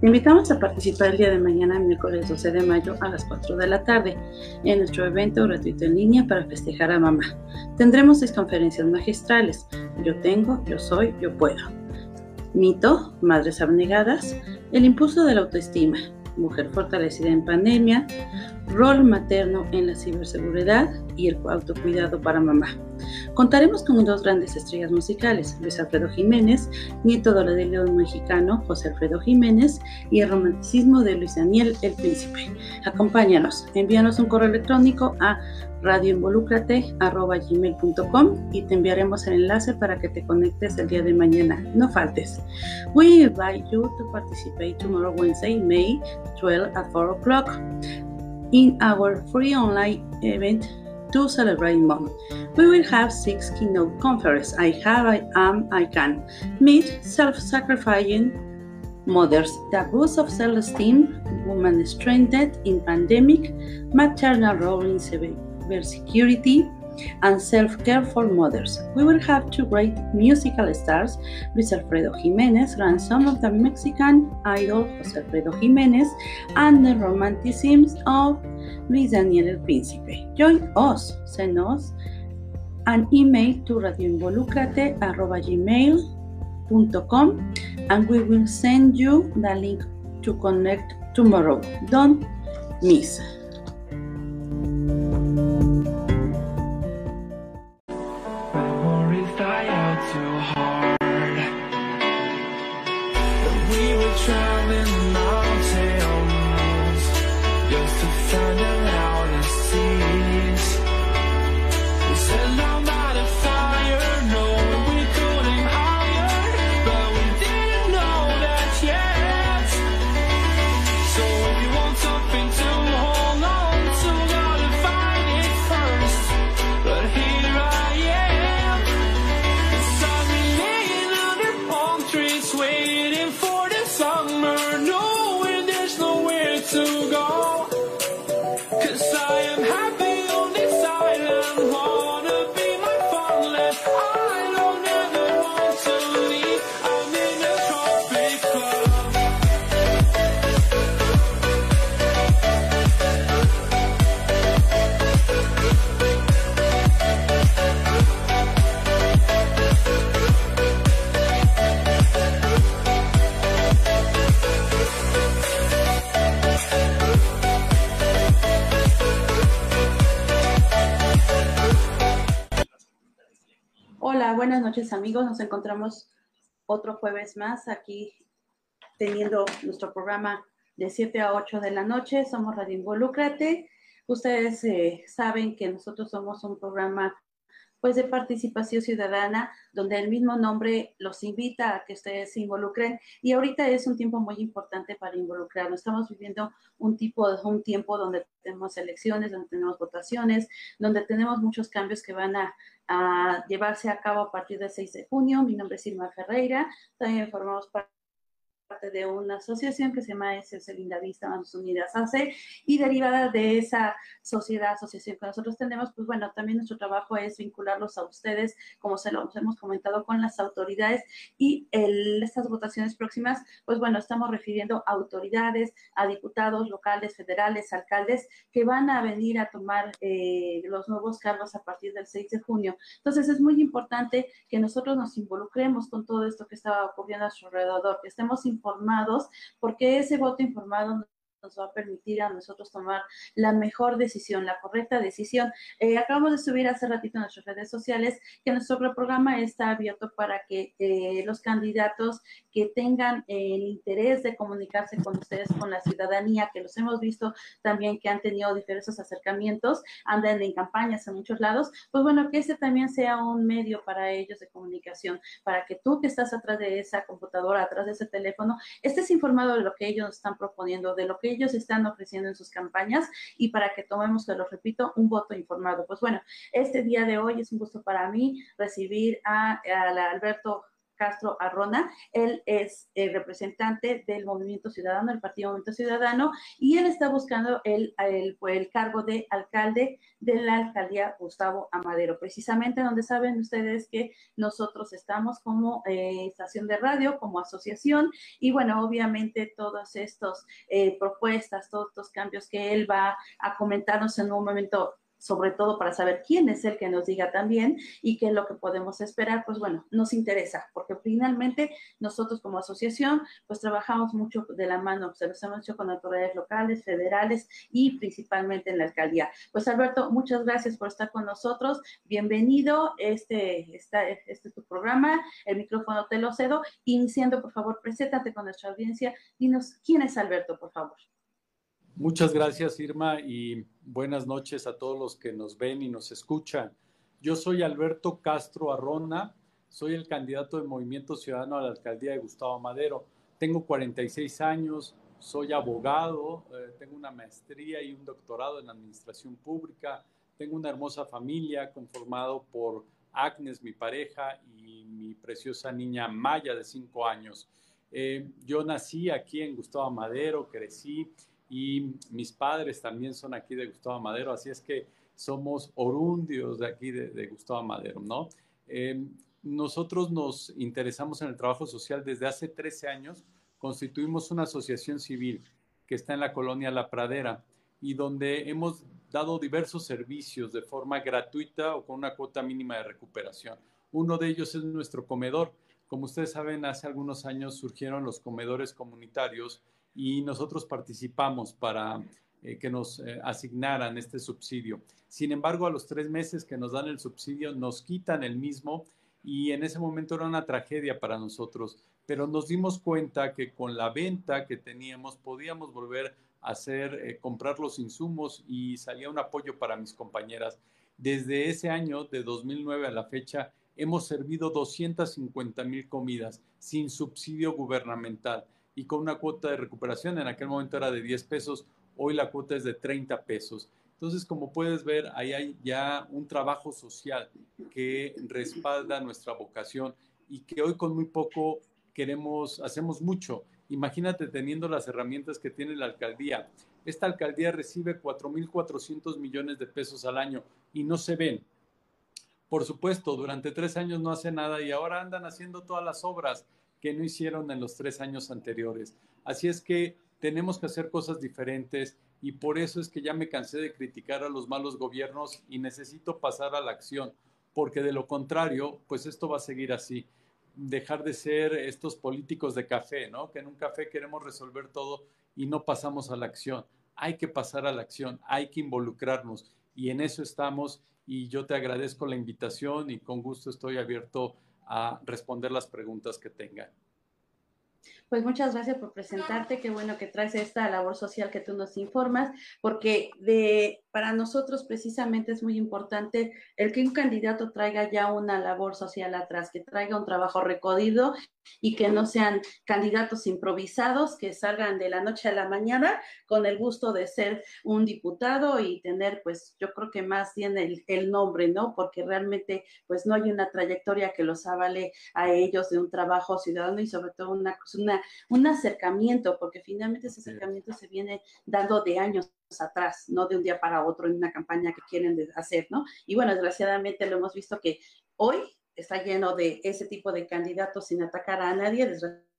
Te invitamos a participar el día de mañana, miércoles 12 de mayo a las 4 de la tarde, en nuestro evento gratuito en línea para festejar a mamá. Tendremos seis conferencias magistrales. Yo tengo, yo soy, yo puedo. Mito, Madres Abnegadas, el impulso de la autoestima, Mujer fortalecida en pandemia, rol materno en la ciberseguridad y el autocuidado para mamá. Contaremos con dos grandes estrellas musicales, Luis Alfredo Jiménez, nieto del león mexicano José Alfredo Jiménez y el romanticismo de Luis Daniel el Príncipe. Acompáñanos, envíanos un correo electrónico a radioinvolucrate.gmail.com y te enviaremos el enlace para que te conectes el día de mañana. No faltes. We invite you to participate tomorrow Wednesday, May 12 at 4 o'clock in our free online event to celebrate mom. We will have six keynote conferences. I have, I am, I can. Meet self-sacrificing mothers, the boost of self-esteem, woman strengthened in pandemic, maternal role in cybersecurity, and self-care for mothers. We will have two great musical stars, Luis Alfredo Jimenez, grandson of the Mexican idol Jose Alfredo Jimenez, and the romanticism of Luis Daniel El Príncipe. Join us. Send us an email to radioinvolucrate.gmail.com and we will send you the link to connect tomorrow. Don't miss. Amigos. Nos encontramos otro jueves más aquí teniendo nuestro programa de 7 a 8 de la noche. Somos Radio Involúcrate. Ustedes eh, saben que nosotros somos un programa pues de participación ciudadana, donde el mismo nombre los invita a que ustedes se involucren y ahorita es un tiempo muy importante para involucrarnos. Estamos viviendo un tipo un tiempo donde tenemos elecciones, donde tenemos votaciones, donde tenemos muchos cambios que van a, a llevarse a cabo a partir del 6 de junio. Mi nombre es Irma Ferreira, también formamos parte de una asociación que se llama SS Linda Vista Manos Unidas AC y derivada de esa sociedad, asociación que nosotros tenemos, pues bueno, también nuestro trabajo es vincularlos a ustedes, como se los hemos comentado, con las autoridades y el, estas votaciones próximas, pues bueno, estamos refiriendo a autoridades, a diputados locales, federales, alcaldes que van a venir a tomar eh, los nuevos cargos a partir del 6 de junio. Entonces es muy importante que nosotros nos involucremos con todo esto que está ocurriendo a nuestro alrededor, que estemos informados, porque ese voto informado nos va a permitir a nosotros tomar la mejor decisión, la correcta decisión. Eh, acabamos de subir hace ratito en nuestras redes sociales que nuestro programa está abierto para que eh, los candidatos que tengan el interés de comunicarse con ustedes, con la ciudadanía, que los hemos visto también que han tenido diferentes acercamientos, andan en campañas en muchos lados, pues bueno, que ese también sea un medio para ellos de comunicación, para que tú que estás atrás de esa computadora, atrás de ese teléfono, estés informado de lo que ellos están proponiendo, de lo que ellos están ofreciendo en sus campañas y para que tomemos, te lo repito, un voto informado. Pues bueno, este día de hoy es un gusto para mí recibir a, a Alberto Castro Arrona. Él es el representante del Movimiento Ciudadano, el Partido Movimiento Ciudadano, y él está buscando el, el, el cargo de alcalde de la alcaldía Gustavo Amadero, precisamente donde saben ustedes que nosotros estamos como eh, estación de radio, como asociación, y bueno, obviamente todas estas eh, propuestas, todos estos cambios que él va a comentarnos en un momento sobre todo para saber quién es el que nos diga también y qué es lo que podemos esperar, pues bueno, nos interesa, porque finalmente nosotros como asociación, pues trabajamos mucho de la mano, se los hemos hecho con autoridades locales, federales y principalmente en la alcaldía. Pues Alberto, muchas gracias por estar con nosotros, bienvenido, este, está, este es tu programa, el micrófono te lo cedo, iniciando, por favor, preséntate con nuestra audiencia, dinos quién es Alberto, por favor. Muchas gracias, Irma, y buenas noches a todos los que nos ven y nos escuchan. Yo soy Alberto Castro Arrona, soy el candidato del Movimiento Ciudadano a la alcaldía de Gustavo Madero. Tengo 46 años, soy abogado, eh, tengo una maestría y un doctorado en administración pública, tengo una hermosa familia conformado por Agnes, mi pareja, y mi preciosa niña Maya de 5 años. Eh, yo nací aquí en Gustavo Madero, crecí y mis padres también son aquí de Gustavo Madero, así es que somos orundios de aquí de, Gustavo Madero, ¿no? Eh, nosotros nos interesamos en el trabajo social desde hace 13 años, constituimos una asociación civil que está en la colonia La Pradera y donde hemos dado diversos servicios de forma gratuita o con una cuota mínima de recuperación. Uno de ellos es nuestro comedor. Como ustedes saben, hace algunos años surgieron los comedores comunitarios y nosotros participamos para eh, que nos eh, asignaran este subsidio. Sin embargo, a los tres meses que nos dan el subsidio, nos quitan el mismo y en ese momento era una tragedia para nosotros, pero nos dimos cuenta que con la venta que teníamos podíamos volver a hacer, eh, comprar los insumos y salía un apoyo para mis compañeras. Desde ese año, de 2009 a la fecha, hemos servido 250 mil comidas sin subsidio gubernamental y con una cuota de recuperación. En aquel momento era de 10 pesos, hoy la cuota es de 30 pesos. Entonces, como puedes ver, ahí hay ya un trabajo social que respalda nuestra vocación y que hoy con muy poco queremos, hacemos mucho. Imagínate teniendo las herramientas que tiene la alcaldía. Esta alcaldía recibe 4.400 millones de pesos al año y no se ven. Por supuesto, durante tres años no hace nada y ahora andan haciendo todas las obras que no hicieron en los tres años anteriores. Así es que tenemos que hacer cosas diferentes y por eso es que ya me cansé de criticar a los malos gobiernos y necesito pasar a la acción, porque de lo contrario, pues esto va a seguir así. Dejar de ser estos políticos de café, ¿no? Que en un café queremos resolver todo y no pasamos a la acción. Hay que pasar a la acción, hay que involucrarnos y en eso estamos y yo te agradezco la invitación y con gusto estoy abierto a responder las preguntas que tengan. Pues muchas gracias por presentarte, qué bueno que traes esta labor social que tú nos informas, porque de para nosotros precisamente es muy importante el que un candidato traiga ya una labor social atrás, que traiga un trabajo recodido y que no sean candidatos improvisados que salgan de la noche a la mañana con el gusto de ser un diputado y tener, pues yo creo que más bien el, el nombre, ¿no? Porque realmente pues no hay una trayectoria que los avale a ellos de un trabajo ciudadano y sobre todo una, una, un acercamiento, porque finalmente ese acercamiento se viene dando de años atrás, no de un día para otro en una campaña que quieren hacer, ¿no? Y bueno, desgraciadamente lo hemos visto que hoy está lleno de ese tipo de candidatos sin atacar a nadie, desgraciadamente.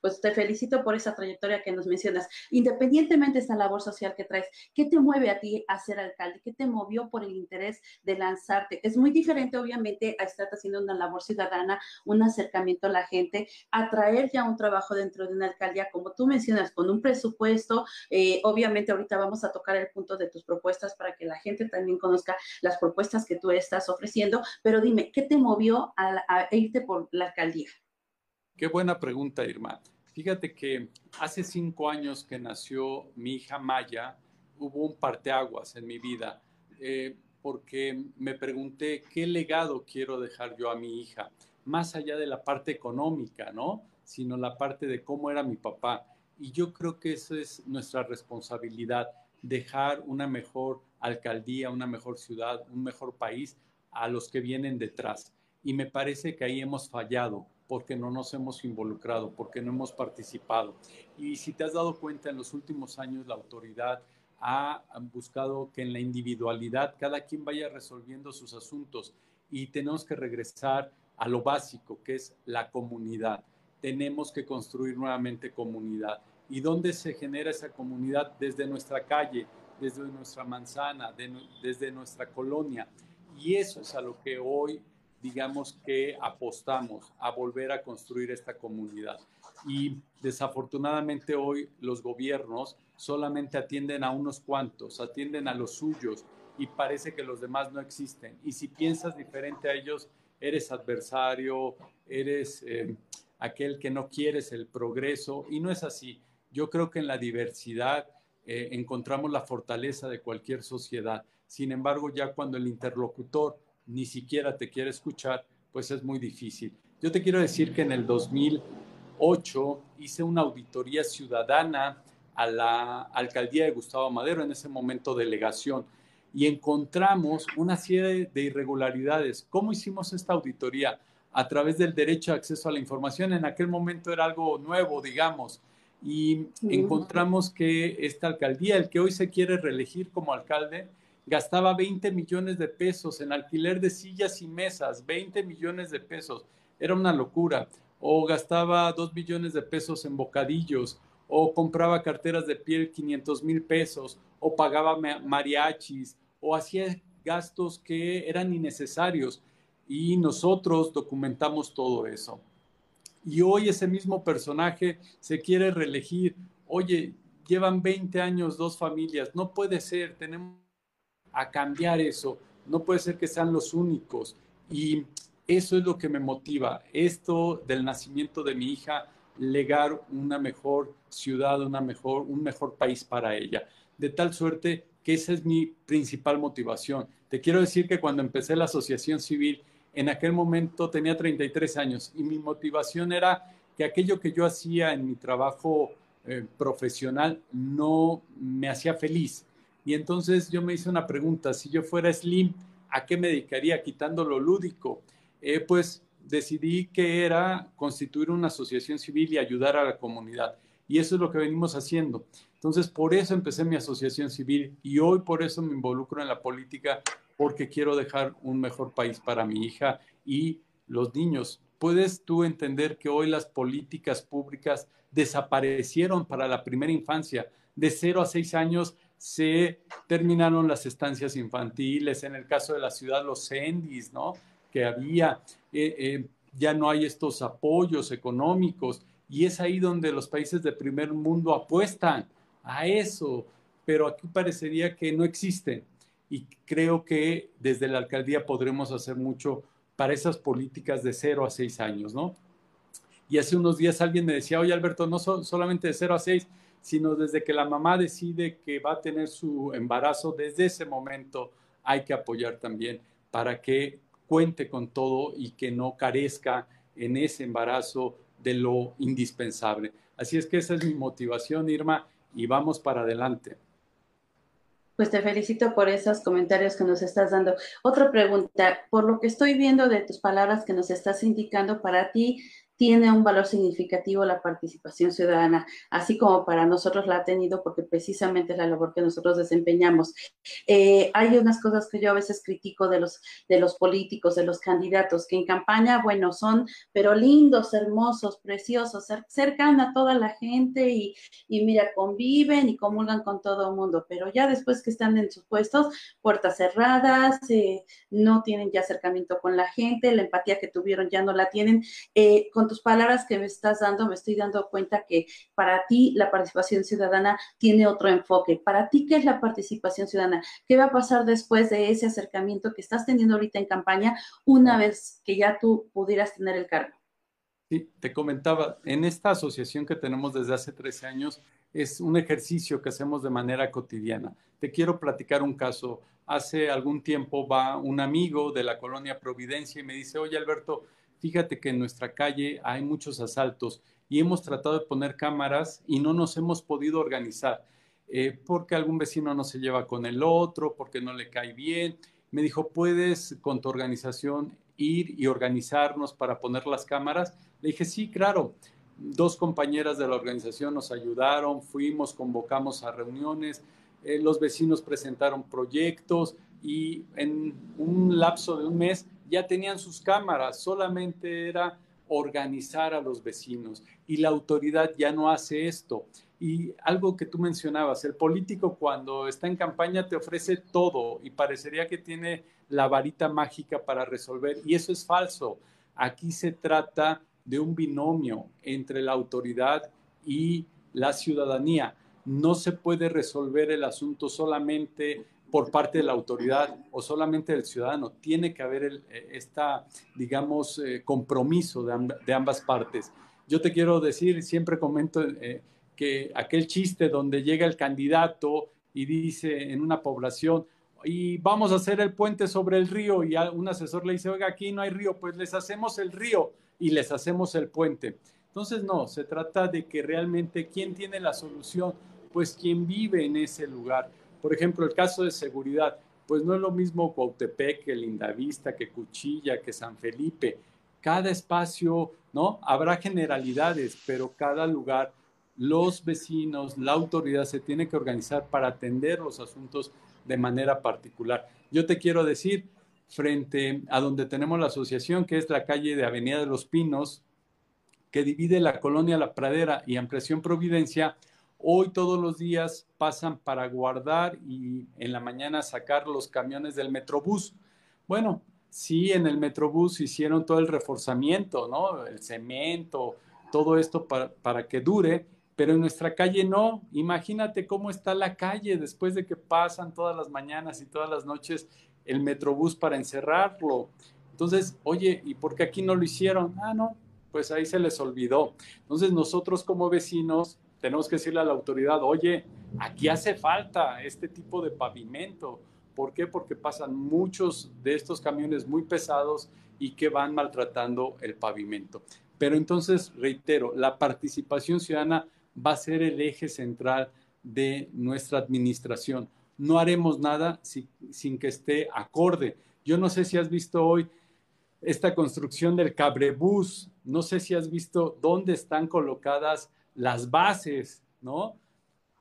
Pues te felicito por esa trayectoria que nos mencionas. Independientemente de esta labor social que traes, ¿qué te mueve a ti a ser alcalde? ¿Qué te movió por el interés de lanzarte? Es muy diferente, obviamente, a estar haciendo una labor ciudadana, un acercamiento a la gente, a traer ya un trabajo dentro de una alcaldía, como tú mencionas, con un presupuesto. Eh, obviamente, ahorita vamos a tocar el punto de tus propuestas para que la gente también conozca las propuestas que tú estás ofreciendo, pero dime, ¿qué te movió a irte por la alcaldía? Qué buena pregunta, Irma. Fíjate que hace cinco años que nació mi hija Maya, hubo un parteaguas en mi vida, eh, porque me pregunté qué legado quiero dejar yo a mi hija, más allá de la parte económica, ¿no? Sino la parte de cómo era mi papá. Y yo creo que esa es nuestra responsabilidad, dejar una mejor alcaldía, una mejor ciudad, un mejor país a los que vienen detrás. y me parece que ahí hemos fallado porque no nos hemos involucrado, porque no hemos participado. Y si te has dado cuenta, en los últimos años la autoridad ha buscado que en la individualidad cada quien vaya resolviendo sus asuntos y tenemos que regresar a lo básico, que es la comunidad. Tenemos que construir nuevamente comunidad. ¿Y dónde se genera esa comunidad? Desde nuestra calle, desde nuestra manzana, desde nuestra colonia. Y eso es a lo que hoy, digamos que apostamos, a volver a construir esta comunidad. Y desafortunadamente hoy los gobiernos solamente atienden a unos cuantos, atienden a los suyos y parece que los demás no existen. Y si piensas diferente a ellos, eres adversario, eres eh, aquel que no quieres el progreso y no es así. Yo creo que en la diversidad eh, encontramos la fortaleza de cualquier sociedad. Sin embargo, ya cuando el interlocutor ni siquiera te quiere escuchar, pues es muy difícil. Yo te quiero decir que en el 2008 hice una auditoría ciudadana a la alcaldía de Gustavo Madero, en ese momento delegación, y encontramos una serie de irregularidades. ¿Cómo hicimos esta auditoría? A través del derecho de acceso a la información. En aquel momento era algo nuevo, digamos, y encontramos que esta alcaldía, el que hoy se quiere reelegir como alcalde, gastaba 20 millones de pesos en alquiler de sillas y mesas, 20 millones de pesos. Era una locura. O gastaba 2 millones de pesos en bocadillos, o compraba carteras de piel 500 mil pesos, o pagaba mariachis, o hacía gastos que eran innecesarios. Y nosotros documentamos todo eso. Y hoy ese mismo personaje se quiere reelegir. Oye, llevan 20 años dos familias. No puede ser, tenemos a cambiar eso. No puede ser que sean los únicos. Y eso es lo que me motiva. Esto del nacimiento de mi hija legar una mejor ciudad, una mejor, un mejor país para ella. De tal suerte que esa es mi principal motivación. Te quiero decir que cuando empecé la asociación civil, en aquel momento tenía 33 años y mi motivación era que aquello que yo hacía en mi trabajo eh, profesional no me hacía feliz. Y entonces yo me hice una pregunta, si yo fuera Slim, ¿a qué me dedicaría quitando lo lúdico? Eh, pues decidí que era constituir una asociación civil y ayudar a la comunidad. Y eso es lo que venimos haciendo. Entonces, por eso empecé mi asociación civil y hoy por eso me involucro en la política, porque quiero dejar un mejor país para mi hija y los niños. ¿Puedes tú entender que hoy las políticas públicas desaparecieron para la primera infancia? De 0 a 6 años se terminaron las estancias infantiles, en el caso de la ciudad los CENDIS, ¿no? Que había, eh, eh, ya no hay estos apoyos económicos y es ahí donde los países de primer mundo apuestan a eso, pero aquí parecería que no existen y creo que desde la alcaldía podremos hacer mucho para esas políticas de 0 a 6 años, ¿no? Y hace unos días alguien me decía, oye Alberto, no solamente de 0 a 6, sino desde que la mamá decide que va a tener su embarazo, desde ese momento hay que apoyar también para que cuente con todo y que no carezca en ese embarazo de lo indispensable. Así es que esa es mi motivación, Irma, y vamos para adelante. Pues te felicito por esos comentarios que nos estás dando. Otra pregunta, por lo que estoy viendo de tus palabras que nos estás indicando, para ti tiene un valor significativo la participación ciudadana, así como para nosotros la ha tenido porque precisamente es la labor que nosotros desempeñamos. Eh, hay unas cosas que yo a veces critico de los, de los políticos, de los candidatos, que en campaña, bueno, son, pero lindos, hermosos, preciosos, cercan a toda la gente y, y mira, conviven y comulgan con todo el mundo, pero ya después que están en sus puestos, puertas cerradas, eh, no tienen ya acercamiento con la gente, la empatía que tuvieron ya no la tienen. Eh, con tus palabras que me estás dando, me estoy dando cuenta que para ti la participación ciudadana tiene otro enfoque. Para ti, ¿qué es la participación ciudadana? ¿Qué va a pasar después de ese acercamiento que estás teniendo ahorita en campaña una vez que ya tú pudieras tener el cargo? Sí, te comentaba, en esta asociación que tenemos desde hace 13 años, es un ejercicio que hacemos de manera cotidiana. Te quiero platicar un caso. Hace algún tiempo va un amigo de la colonia Providencia y me dice, oye Alberto, fíjate que en nuestra calle hay muchos asaltos y hemos tratado de poner cámaras y no nos hemos podido organizar eh, porque algún vecino no se lleva con el otro, porque no le cae bien. Me dijo, puedes con tu organización ir y organizarnos para poner las cámaras? Le dije, sí, claro. Dos compañeras de la organización nos ayudaron, fuimos, convocamos a reuniones, eh, los vecinos presentaron proyectos y en un lapso de un mes ya tenían sus cámaras, solamente era organizar a los vecinos y la autoridad ya no hace esto. Y algo que tú mencionabas, el político cuando está en campaña te ofrece todo y parecería que tiene la varita mágica para resolver y eso es falso. Aquí se trata de un binomio entre la autoridad y la ciudadanía. No se puede resolver el asunto solamente por parte de la autoridad o solamente del ciudadano. Tiene que haber el, eh, esta, digamos, eh, compromiso de, ambas partes. Yo te quiero decir, siempre comento eh, que aquel chiste donde llega el candidato y dice en una población, y vamos a hacer el puente sobre el río, y un asesor le dice, oiga, aquí no hay río, pues les hacemos el río y les hacemos el puente. Entonces, no, se trata de que realmente quién tiene la solución, pues quien vive en ese lugar. Por ejemplo, el caso de seguridad, pues no es lo mismo Cuautepec que Lindavista, que Cuchilla, que San Felipe. Cada espacio, ¿no? Habrá generalidades, pero cada lugar los vecinos, la autoridad se tiene que organizar para atender los asuntos de manera particular. Yo te quiero decir, frente a donde tenemos la asociación, que es la calle de Avenida de los Pinos, que divide la colonia La Pradera y Ampliación Providencia, hoy todos los días pasan para guardar y en la mañana sacar los camiones del Metrobús. Bueno, sí, en el Metrobús hicieron todo el reforzamiento, ¿no? El cemento, todo esto para, para que dure, pero en nuestra calle no. Imagínate cómo está la calle después de que pasan todas las mañanas y todas las noches el metrobús para encerrarlo. Entonces, oye, ¿y por qué aquí no lo hicieron? Ah, no, pues ahí se les olvidó. Entonces, nosotros como vecinos tenemos que decirle a la autoridad, oye, aquí hace falta este tipo de pavimento. ¿Por qué? Porque pasan muchos de estos camiones muy pesados y que van maltratando el pavimento. Pero entonces, reitero, la participación ciudadana va a ser el eje central de nuestra administración. No haremos nada sin que esté acorde. Yo no sé si has visto hoy esta construcción del cabrebús, no sé si has visto dónde están colocadas las bases, ¿no?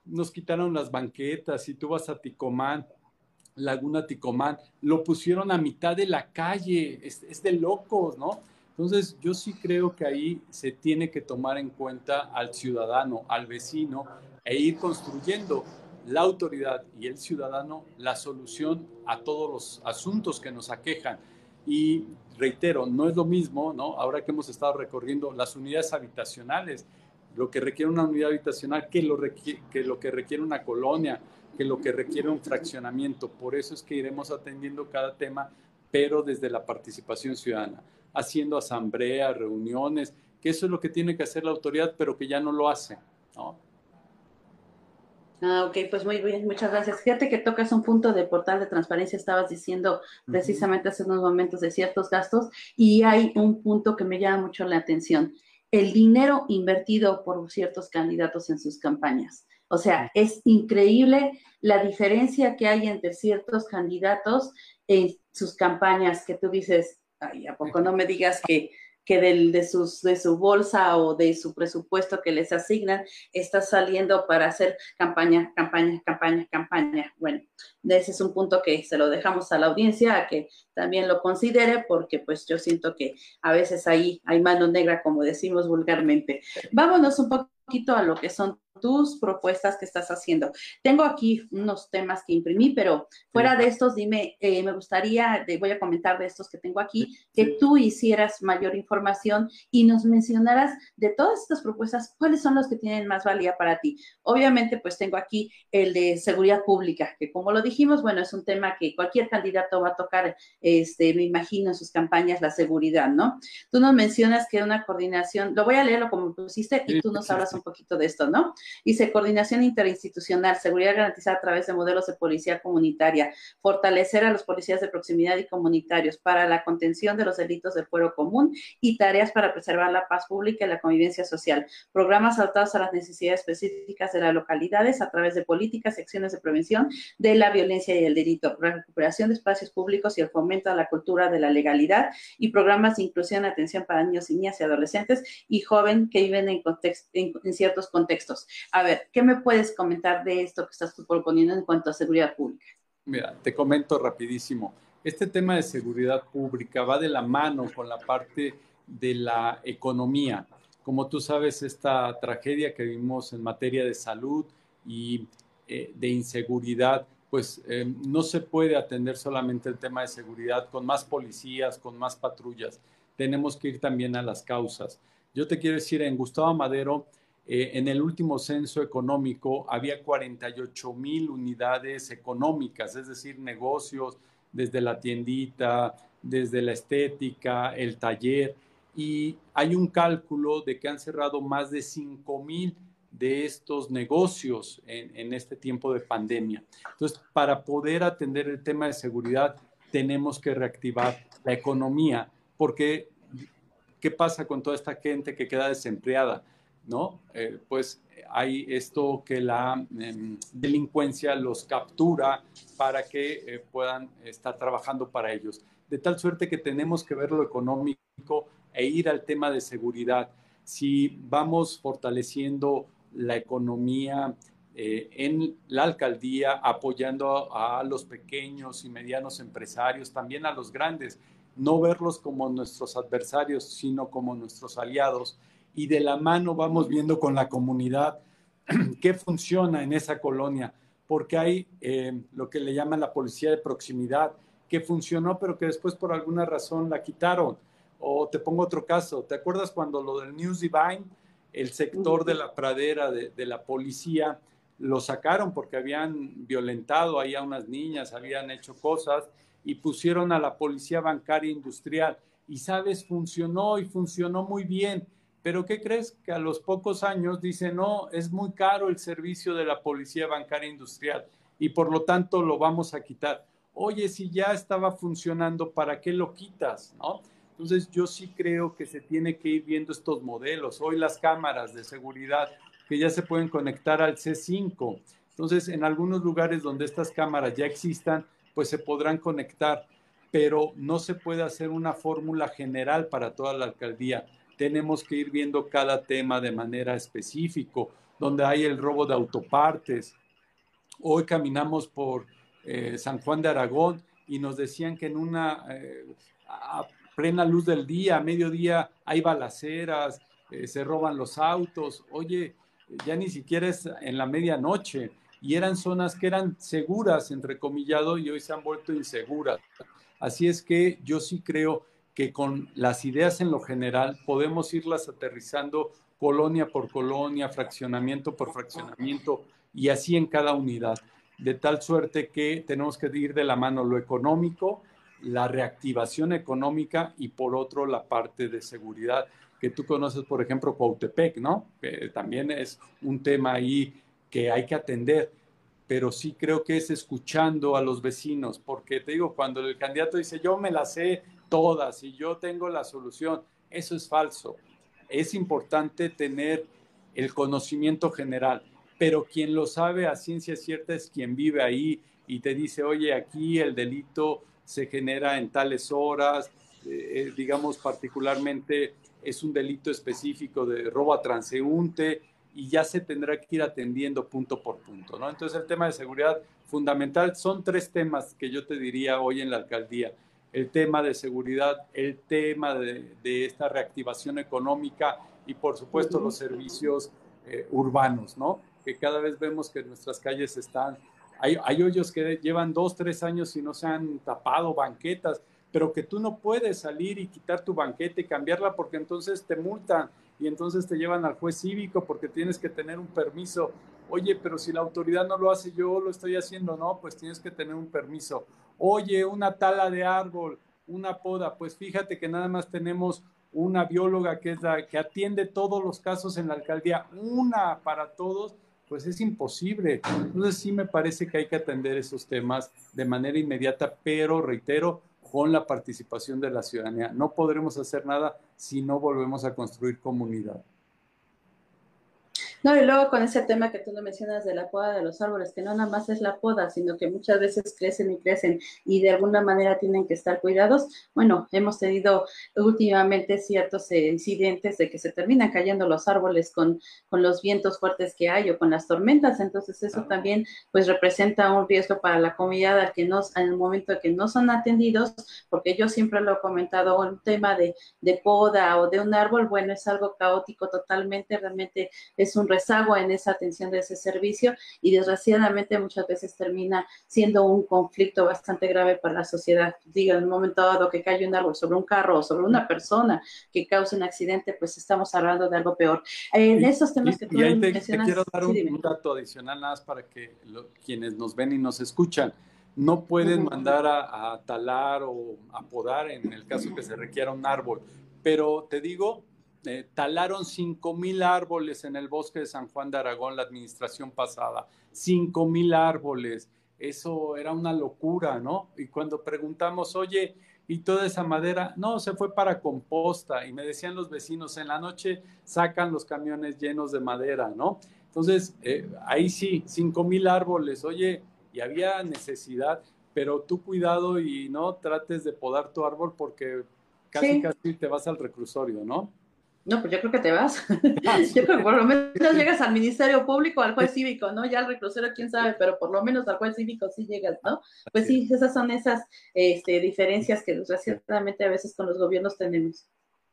Nos quitaron las banquetas, si tú vas a Ticomán, Laguna Ticomán, lo pusieron a mitad de la calle, es, de locos, ¿no? Entonces, yo sí creo que ahí se tiene que tomar en cuenta al ciudadano, al vecino, e ir construyendo la autoridad y el ciudadano la solución a todos los asuntos que nos aquejan. Y reitero, no es lo mismo, ¿no? Ahora que hemos estado recorriendo las unidades habitacionales, lo que requiere una unidad habitacional que lo, que lo que requiere una colonia, que lo que requiere un fraccionamiento. Por eso es que iremos atendiendo cada tema, pero desde la participación ciudadana haciendo asambleas, reuniones, que eso es lo que tiene que hacer la autoridad, pero que ya no lo hace, ¿no? Ah, ok, pues muy bien, muchas gracias. Fíjate que tocas un punto de portal de transparencia, estabas diciendo precisamente hace unos momentos de ciertos gastos y hay un punto que me llama mucho la atención, el dinero invertido por ciertos candidatos en sus campañas. O sea, es increíble la diferencia que hay entre ciertos candidatos en sus campañas que tú dices, ay, ¿a poco no me digas que, que del, de, sus, de su bolsa o de su presupuesto que les asignan está saliendo para hacer campaña, campaña, campaña, campaña? Bueno, ese es un punto que se lo dejamos a la audiencia a que también lo considere porque pues yo siento que a veces ahí hay mano negra, como decimos vulgarmente. Vámonos un poquito a lo que son tus propuestas que estás haciendo. Tengo aquí unos temas que imprimí, pero fuera de estos, dime, eh, me gustaría, te voy a comentar de estos que tengo aquí, que tú hicieras mayor información y nos mencionaras de todas estas propuestas, cuáles son los que tienen más valía para ti. Obviamente, pues tengo aquí el de seguridad pública, que como lo dijimos, bueno, es un tema que cualquier candidato va a tocar, este, me imagino, en sus campañas, la seguridad, ¿no? Tú nos mencionas que una coordinación, lo voy a leerlo como pusiste y tú nos hablas un poquito de esto, ¿no? Dice, coordinación interinstitucional, seguridad garantizada a través de modelos de policía comunitaria, fortalecer a los policías de proximidad y comunitarios para la contención de los delitos del fuero común y tareas para preservar la paz pública y la convivencia social, programas adaptados a las necesidades específicas de las localidades a través de políticas y acciones de prevención de la violencia y el delito, recuperación de espacios públicos y el fomento a la cultura de la legalidad y programas de inclusión y atención para niños y niñas y adolescentes y jóvenes que viven en, en, ciertos contextos. A ver, ¿qué me puedes comentar de esto que estás proponiendo en cuanto a seguridad pública? Mira, te comento rapidísimo. Este tema de seguridad pública va de la mano con la parte de la economía. Como tú sabes, esta tragedia que vimos en materia de salud y eh, de inseguridad, pues eh, no se puede atender solamente el tema de seguridad con más policías, con más patrullas. Tenemos que ir también a las causas. Yo te quiero decir, en Gustavo Madero, eh, en el último censo económico había 48 mil unidades económicas, es decir, negocios desde la tiendita, desde la estética, el taller, y hay un cálculo de que han cerrado más de 5 mil de estos negocios en, este tiempo de pandemia. Entonces, para poder atender el tema de seguridad, tenemos que reactivar la economía, porque ¿qué pasa con toda esta gente que queda desempleada? ¿No? Eh, pues hay esto que la em, delincuencia los captura para que eh, puedan estar trabajando para ellos. De tal suerte que tenemos que ver lo económico e ir al tema de seguridad. Si vamos fortaleciendo la economía eh, en la alcaldía, apoyando a, los pequeños y medianos empresarios, también a los grandes, no verlos como nuestros adversarios, sino como nuestros aliados. Y de la mano vamos viendo con la comunidad qué funciona en esa colonia, porque hay eh, lo que le llaman la policía de proximidad, que funcionó, pero que después por alguna razón la quitaron. O te pongo otro caso, ¿te acuerdas cuando lo del News Divine? el sector de la pradera de, la policía lo sacaron porque habían violentado ahí a unas niñas, habían hecho cosas y pusieron a la policía bancaria industrial. Y sabes, funcionó y funcionó muy bien. Pero ¿qué crees? Que a los pocos años dice, no, es muy caro el servicio de la policía bancaria industrial y por lo tanto lo vamos a quitar. Oye, si ya estaba funcionando, ¿para qué lo quitas? ¿No? Entonces yo sí creo que se tiene que ir viendo estos modelos. Hoy las cámaras de seguridad que ya se pueden conectar al C5. Entonces en algunos lugares donde estas cámaras ya existan, pues se podrán conectar, pero no se puede hacer una fórmula general para toda la alcaldía. Tenemos que ir viendo cada tema de manera específica, donde hay el robo de autopartes. Hoy caminamos por eh, San Juan de Aragón y nos decían que en una eh, plena luz del día, a mediodía hay balaceras, eh, se roban los autos, oye, ya ni siquiera es en la medianoche y eran zonas que eran seguras, entrecomillado, y hoy se han vuelto inseguras. Así es que yo sí creo que con las ideas en lo general podemos irlas aterrizando colonia por colonia, fraccionamiento por fraccionamiento y así en cada unidad, de tal suerte que tenemos que ir de la mano lo económico, la reactivación económica y por otro la parte de seguridad, que tú conoces, por ejemplo, Cuautepec, ¿no? Que también es un tema ahí que hay que atender, pero sí creo que es escuchando a los vecinos, porque te digo, cuando el candidato dice, yo me las sé todas y yo tengo la solución, eso es falso. Es importante tener el conocimiento general, pero quien lo sabe a ciencia cierta es quien vive ahí y te dice, oye, aquí el delito se genera en tales horas, eh, eh, digamos particularmente es un delito específico de robo a transeúnte y ya se tendrá que ir atendiendo punto por punto, ¿no? Entonces el tema de seguridad fundamental son tres temas que yo te diría hoy en la alcaldía. El tema de seguridad, el tema de, esta reactivación económica y por supuesto los servicios eh, urbanos, ¿no? Que cada vez vemos que nuestras calles están hay, hoyos que llevan dos, tres años y no se han tapado banquetas, pero que tú no puedes salir y quitar tu banqueta y cambiarla porque entonces te multan y entonces te llevan al juez cívico porque tienes que tener un permiso. Oye, pero si la autoridad no lo hace, yo lo estoy haciendo, no, pues tienes que tener un permiso. Oye, una tala de árbol, una poda, pues fíjate que nada más tenemos una bióloga que es la que atiende todos los casos en la alcaldía, una para todos, pues es imposible. Entonces sí me parece que hay que atender esos temas de manera inmediata, pero reitero, con la participación de la ciudadanía. No podremos hacer nada si no volvemos a construir comunidad. No, y luego con ese tema que tú no mencionas de la poda de los árboles, que no nada más es la poda, sino que muchas veces crecen y crecen y de alguna manera tienen que estar cuidados. Bueno, hemos tenido últimamente ciertos eh, incidentes de que se terminan cayendo los árboles con, con los vientos fuertes que hay o con las tormentas, entonces eso también pues representa un riesgo para la comunidad al que no, en el momento que no son atendidos, porque yo siempre lo he comentado, un tema de, de poda o de un árbol, bueno, es algo caótico totalmente, realmente es un rezago en esa atención de ese servicio y desgraciadamente muchas veces termina siendo un conflicto bastante grave para la sociedad. Diga, en un momento dado que cae un árbol sobre un carro o sobre una persona que causa un accidente, pues estamos hablando de algo peor. En esos temas que tú y ahí te, quiero dar un, dato adicional nada más para que quienes nos ven y nos escuchan no pueden mandar a, a, talar o a podar en el caso que se requiera un árbol. Pero te digo, eh, talaron 5 mil árboles en el bosque de San Juan de Aragón la administración pasada. 5 mil árboles. Eso era una locura, ¿no? Y cuando preguntamos, oye, ¿y toda esa madera? No, se fue para composta. Y me decían los vecinos, en la noche sacan los camiones llenos de madera, ¿no? Entonces, eh, ahí sí, 5 mil árboles. Oye, y había necesidad, pero tú cuidado y no trates de podar tu árbol porque casi casi te vas al reclusorio, ¿no? No, pues yo creo que te vas. Ah, yo creo que por lo menos llegas al Ministerio Público, al juez cívico, ¿no? Ya al reclusero, quién sabe, pero por lo menos al juez cívico sí llegas, ¿no? Pues sí, esas son esas este, diferencias que desgraciadamente a veces con los gobiernos tenemos.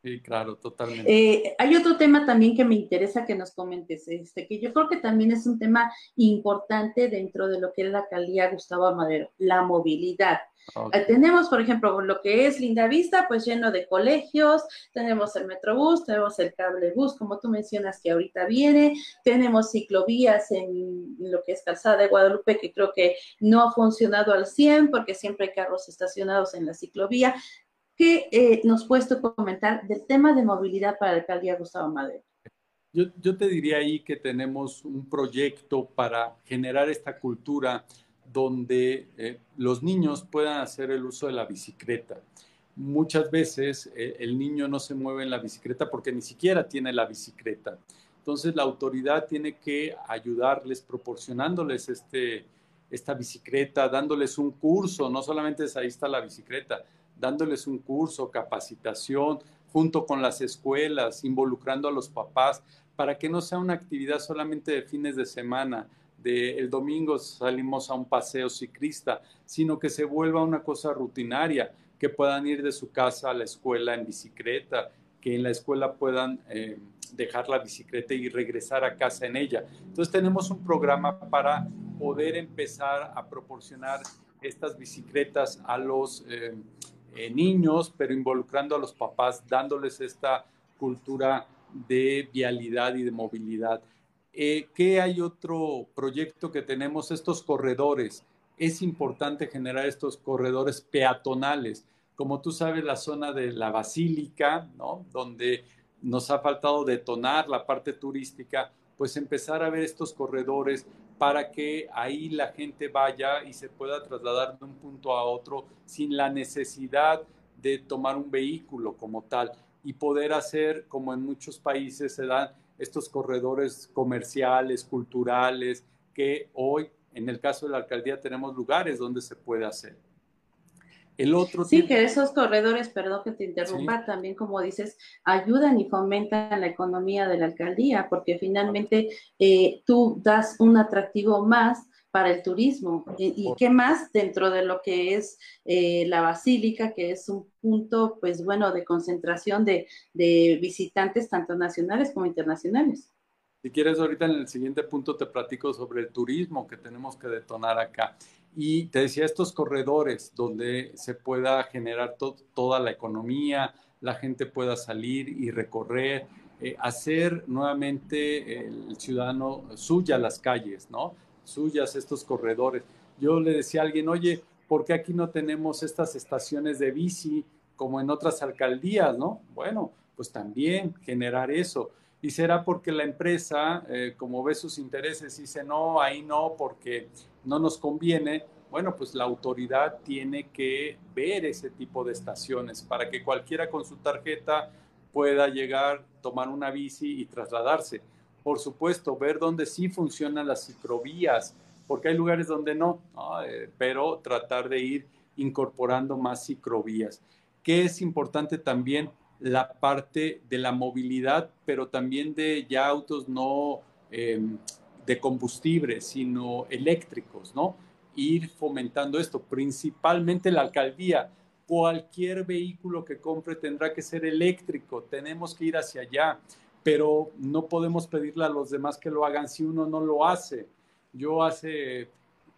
Sí, claro, totalmente. Eh, hay otro tema también que me interesa que nos comentes, este, que yo creo que también es un tema importante dentro de lo que es la calidad Gustavo Amadero, la movilidad. Eh, tenemos, por ejemplo, lo que es Linda Vista, pues lleno de colegios, tenemos el Metrobús, tenemos el cablebús, como tú mencionas que ahorita viene, tenemos ciclovías en lo que es Calzada de Guadalupe, que creo que no ha funcionado al 100 porque siempre hay carros estacionados en la ciclovía. ¿Qué eh, nos puedes comentar del tema de movilidad para la alcaldía Gustavo Madero? Yo, yo te diría ahí que tenemos un proyecto para generar esta cultura donde eh, los niños puedan hacer el uso de la bicicleta. Muchas veces eh, el niño no se mueve en la bicicleta porque ni siquiera tiene la bicicleta. Entonces la autoridad tiene que ayudarles proporcionándoles este, esta bicicleta, dándoles un curso, no solamente es ahí está la bicicleta, dándoles un curso, capacitación, junto con las escuelas, involucrando a los papás, para que no sea una actividad solamente de fines de semana, el domingo salimos a un paseo ciclista, sino que se vuelva una cosa rutinaria, que puedan ir de su casa a la escuela en bicicleta, que en la escuela puedan eh, dejar la bicicleta y regresar a casa en ella. Entonces tenemos un programa para poder empezar a proporcionar estas bicicletas a los eh, eh, niños, pero involucrando a los papás, dándoles esta cultura de vialidad y de movilidad. Eh, ¿Qué hay otro proyecto que tenemos? Estos corredores. Es importante generar estos corredores peatonales. Como tú sabes, la zona de la Basílica, ¿no? Donde nos ha faltado detonar la parte turística, pues empezar a ver estos corredores para que ahí la gente vaya y se pueda trasladar de un punto a otro sin la necesidad de tomar un vehículo como tal y poder hacer, como en muchos países se dan, estos corredores comerciales, culturales, que hoy, en el caso de la alcaldía, tenemos lugares donde se puede hacer. El otro sí, que esos corredores, perdón que te interrumpa, también como dices, ayudan y fomentan la economía de la alcaldía, porque finalmente eh, tú das un atractivo más para el turismo. ¿Y, qué más dentro de lo que es eh, la basílica, que es un punto, pues bueno, de concentración de, visitantes tanto nacionales como internacionales? Si quieres, ahorita en el siguiente punto te platico sobre el turismo que tenemos que detonar acá. Y te decía, estos corredores donde se pueda generar toda la economía, la gente pueda salir y recorrer, eh, hacer nuevamente el ciudadano suya las calles, ¿no? suyas, estos corredores. Yo le decía a alguien, oye, ¿por qué aquí no tenemos estas estaciones de bici como en otras alcaldías, no? Bueno, pues también generar eso. Y será porque la empresa, eh, como ve sus intereses, dice, no, ahí no, porque no nos conviene. Bueno, pues la autoridad tiene que ver ese tipo de estaciones para que cualquiera con su tarjeta pueda llegar, tomar una bici y trasladarse. Por supuesto, ver dónde sí funcionan las ciclovías, porque hay lugares donde no, eh, pero tratar de ir incorporando más ciclovías. ¿Qué es importante también? La parte de la movilidad, pero también de ya autos no em, de combustible, sino eléctricos, ¿no? Ir fomentando esto, principalmente la alcaldía. Cualquier vehículo que compre tendrá que ser eléctrico, tenemos que ir hacia allá, pero no podemos pedirle a los demás que lo hagan si uno no lo hace. Yo hace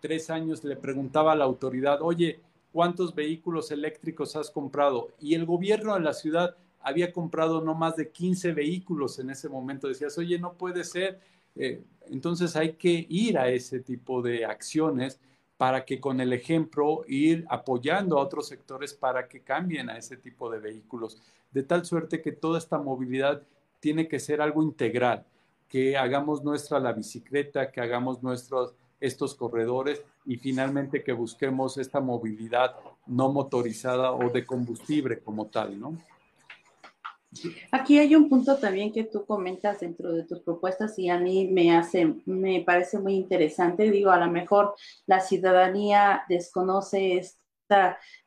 tres años le preguntaba a la autoridad, oye, ¿cuántos vehículos eléctricos has comprado? Y el gobierno de la ciudad había comprado no más de 15 vehículos en ese momento. Decías, oye, no puede ser. Eh, entonces hay que ir a ese tipo de acciones para que con el ejemplo ir apoyando a otros sectores para que cambien a ese tipo de vehículos, de tal suerte que toda esta movilidad tiene que ser algo integral que hagamos nuestra la bicicleta, que hagamos nuestros estos corredores y finalmente que busquemos esta movilidad no motorizada o de combustible como tal, ¿no? Aquí hay un punto también que tú comentas dentro de tus propuestas y a mí me hace, me parece muy interesante. Digo, a lo mejor la ciudadanía desconoce esto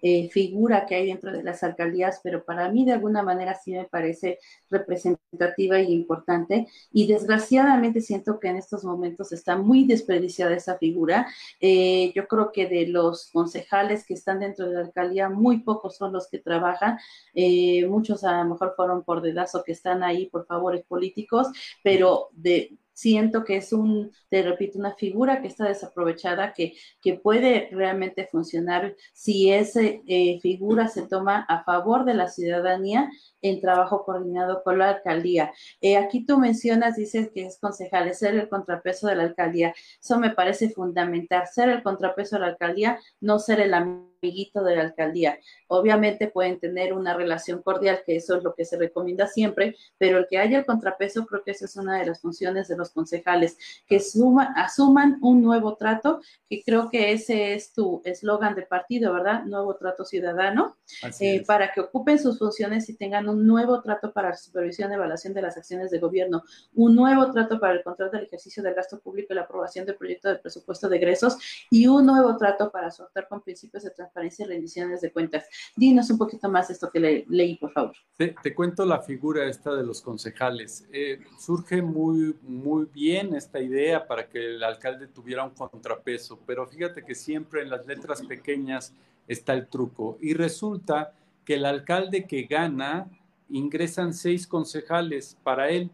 eh, figura que hay dentro de las alcaldías, pero para mí de alguna manera sí me parece representativa y importante. Y desgraciadamente siento que en estos momentos está muy desperdiciada esa figura. Eh, yo creo que de los concejales que están dentro de la alcaldía, muy pocos son los que trabajan. Eh, muchos a lo mejor fueron por dedazo que están ahí por favores políticos, pero de siento que es un, te repito, una figura que está desaprovechada, que, que puede realmente funcionar si esa eh, figura se toma a favor de la ciudadanía en trabajo coordinado con la alcaldía. Eh, aquí tú mencionas, dices que es concejal, ser el contrapeso de la alcaldía. Eso me parece fundamental, ser el contrapeso de la alcaldía, no ser el amiguito de la alcaldía. Obviamente pueden tener una relación cordial, que eso es lo que se recomienda siempre, pero el que haya el contrapeso, creo que esa es una de las funciones de los concejales, que suma, asuman un nuevo trato, que creo que ese es tu eslogan de partido, ¿verdad? Nuevo trato ciudadano, eh, para que ocupen sus funciones y tengan un nuevo trato para la supervisión y evaluación de las acciones de gobierno, un nuevo trato para el control del ejercicio del gasto público y la aprobación del proyecto de presupuesto de egresos y un nuevo trato para soltar con principios de transparencia y rendiciones de cuentas. Dinos un poquito más esto que le, leí, por favor. Te, cuento la figura esta de los concejales. Eh, surge muy, muy bien esta idea para que el alcalde tuviera un contrapeso, pero fíjate que siempre en las letras pequeñas está el truco y resulta que el alcalde que gana ingresan seis concejales para él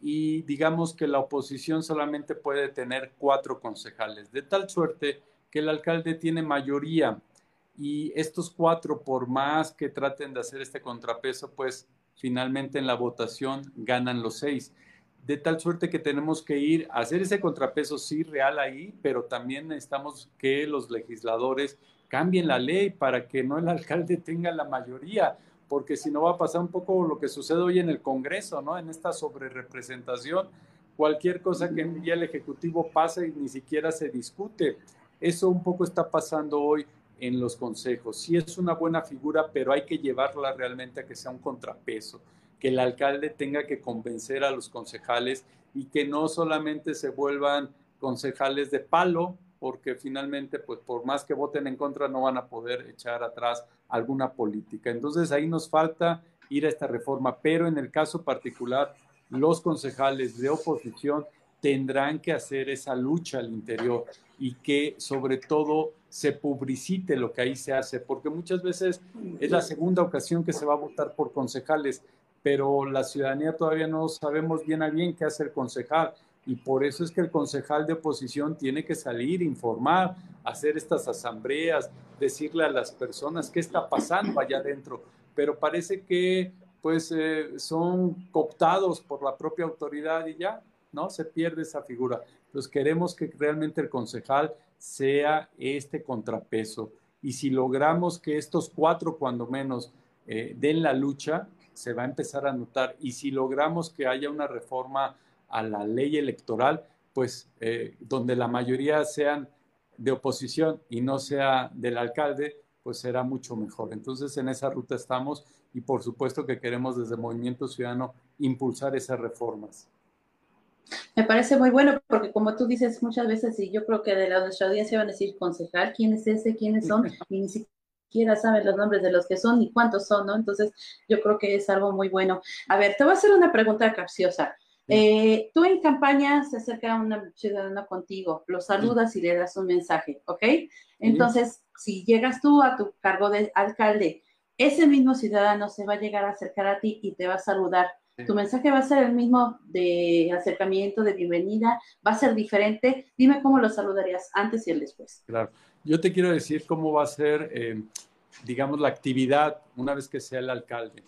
y digamos que la oposición solamente puede tener cuatro concejales, de tal suerte que el alcalde tiene mayoría y estos cuatro, por más que traten de hacer este contrapeso, pues finalmente en la votación ganan los seis. De tal suerte que tenemos que ir a hacer ese contrapeso, sí, real ahí, pero también necesitamos que los legisladores cambien la ley para que no el alcalde tenga la mayoría porque si no va a pasar un poco lo que sucede hoy en el Congreso, ¿no? En esta sobrerepresentación, cualquier cosa que envía el Ejecutivo pasa y ni siquiera se discute. Eso un poco está pasando hoy en los consejos. Sí es una buena figura, pero hay que llevarla realmente a que sea un contrapeso, que el alcalde tenga que convencer a los concejales y que no solamente se vuelvan concejales de palo, porque finalmente, pues por más que voten en contra, no van a poder echar atrás alguna política. Entonces ahí nos falta ir a esta reforma, pero en el caso particular, los concejales de oposición tendrán que hacer esa lucha al interior y que sobre todo se publicite lo que ahí se hace, porque muchas veces es la segunda ocasión que se va a votar por concejales, pero la ciudadanía todavía no sabemos bien a bien qué hace el concejal y por eso es que el concejal de oposición tiene que salir, informar, hacer estas asambleas, decirle a las personas qué está pasando allá adentro. Pero parece que pues eh, son cooptados por la propia autoridad y ya, ¿no? Se pierde esa figura. Entonces queremos que realmente el concejal sea este contrapeso. Y si logramos que estos cuatro, cuando menos, eh, den la lucha, se va a empezar a notar. Y si logramos que haya una reforma a la ley electoral, pues eh, donde la mayoría sean de oposición y no sea del alcalde, pues será mucho mejor. Entonces en esa ruta estamos y por supuesto que queremos desde Movimiento Ciudadano impulsar esas reformas. Me parece muy bueno porque como tú dices muchas veces y yo creo que de la nuestra audiencia van a decir concejal, quién es ese, quiénes son y ni siquiera saben los nombres de los que son ni cuántos son, ¿no? Entonces yo creo que es algo muy bueno. A ver, te voy a hacer una pregunta capciosa. Eh, tú en campaña se acerca una ciudadana contigo, lo saludas y le das un mensaje, ¿ok? Entonces, si llegas tú a tu cargo de alcalde, ese mismo ciudadano se va a llegar a acercar a ti y te va a saludar. Tu mensaje va a ser el mismo de acercamiento, de bienvenida, va a ser diferente. Dime cómo lo saludarías antes y el después. Claro, yo te quiero decir cómo va a ser, eh, digamos, la actividad una vez que sea el alcalde.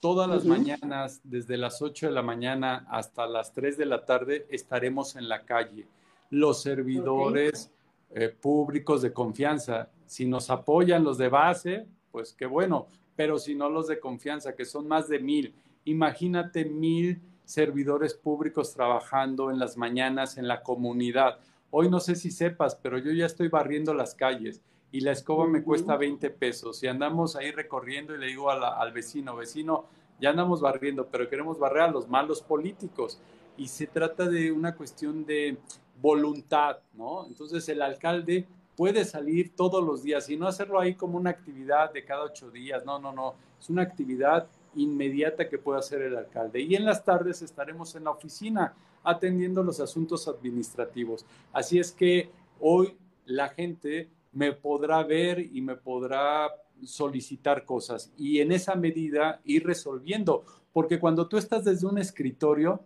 Todas las mañanas, desde las 8 de la mañana hasta las 3 de la tarde, estaremos en la calle. Los servidores eh, públicos de confianza, si nos apoyan los de base, pues qué bueno, pero si no los de confianza, que son más de mil, imagínate mil servidores públicos trabajando en las mañanas en la comunidad. Hoy no sé si sepas, pero yo ya estoy barriendo las calles y la escoba me cuesta 20 pesos. Y andamos ahí recorriendo y le digo al vecino, vecino, ya andamos barriendo, pero queremos barrer a los malos políticos. Y se trata de una cuestión de voluntad, ¿no? Entonces el alcalde puede salir todos los días y no hacerlo ahí como una actividad de cada ocho días, no, no, no, es una actividad inmediata que puede hacer el alcalde. Y en las tardes estaremos en la oficina atendiendo los asuntos administrativos. Así es que hoy la gente me podrá ver y me podrá solicitar cosas y en esa medida ir resolviendo, porque cuando tú estás desde un escritorio,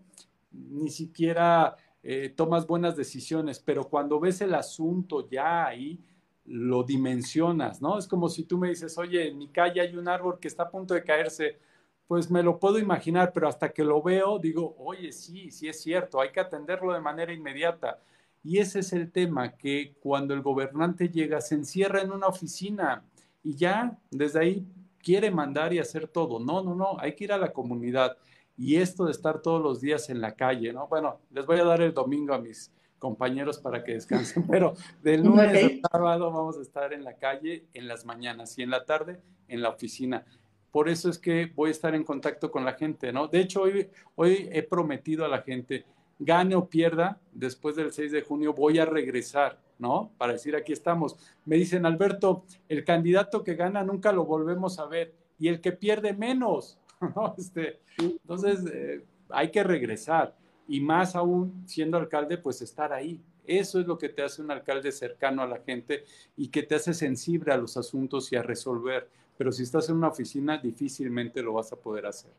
ni siquiera eh, tomas buenas decisiones, pero cuando ves el asunto ya ahí, lo dimensionas, ¿no? Es como si tú me dices, oye, en mi calle hay un árbol que está a punto de caerse, pues me lo puedo imaginar, pero hasta que lo veo digo, oye, sí, sí es cierto, hay que atenderlo de manera inmediata. Y ese es el tema, que cuando el gobernante llega, se encierra en una oficina y ya desde ahí quiere mandar y hacer todo. No, no, no, hay que ir a la comunidad. Y esto de estar todos los días en la calle, ¿no? Bueno, les voy a dar el domingo a mis compañeros para que descansen, pero del lunes al sábado vamos a estar en la calle en las mañanas y en la tarde en la oficina. Por eso es que voy a estar en contacto con la gente, ¿no? De hecho, hoy, hoy he prometido a la gente, gane o pierda, después del 6 de junio voy a regresar, ¿no? Para decir, aquí estamos. Me dicen, Alberto, el candidato que gana nunca lo volvemos a ver y el que pierde menos, ¿no? Este, entonces, eh, hay que regresar y más aún siendo alcalde, pues estar ahí. Eso es lo que te hace un alcalde cercano a la gente y que te hace sensible a los asuntos y a resolver. Pero si estás en una oficina, difícilmente lo vas a poder hacer.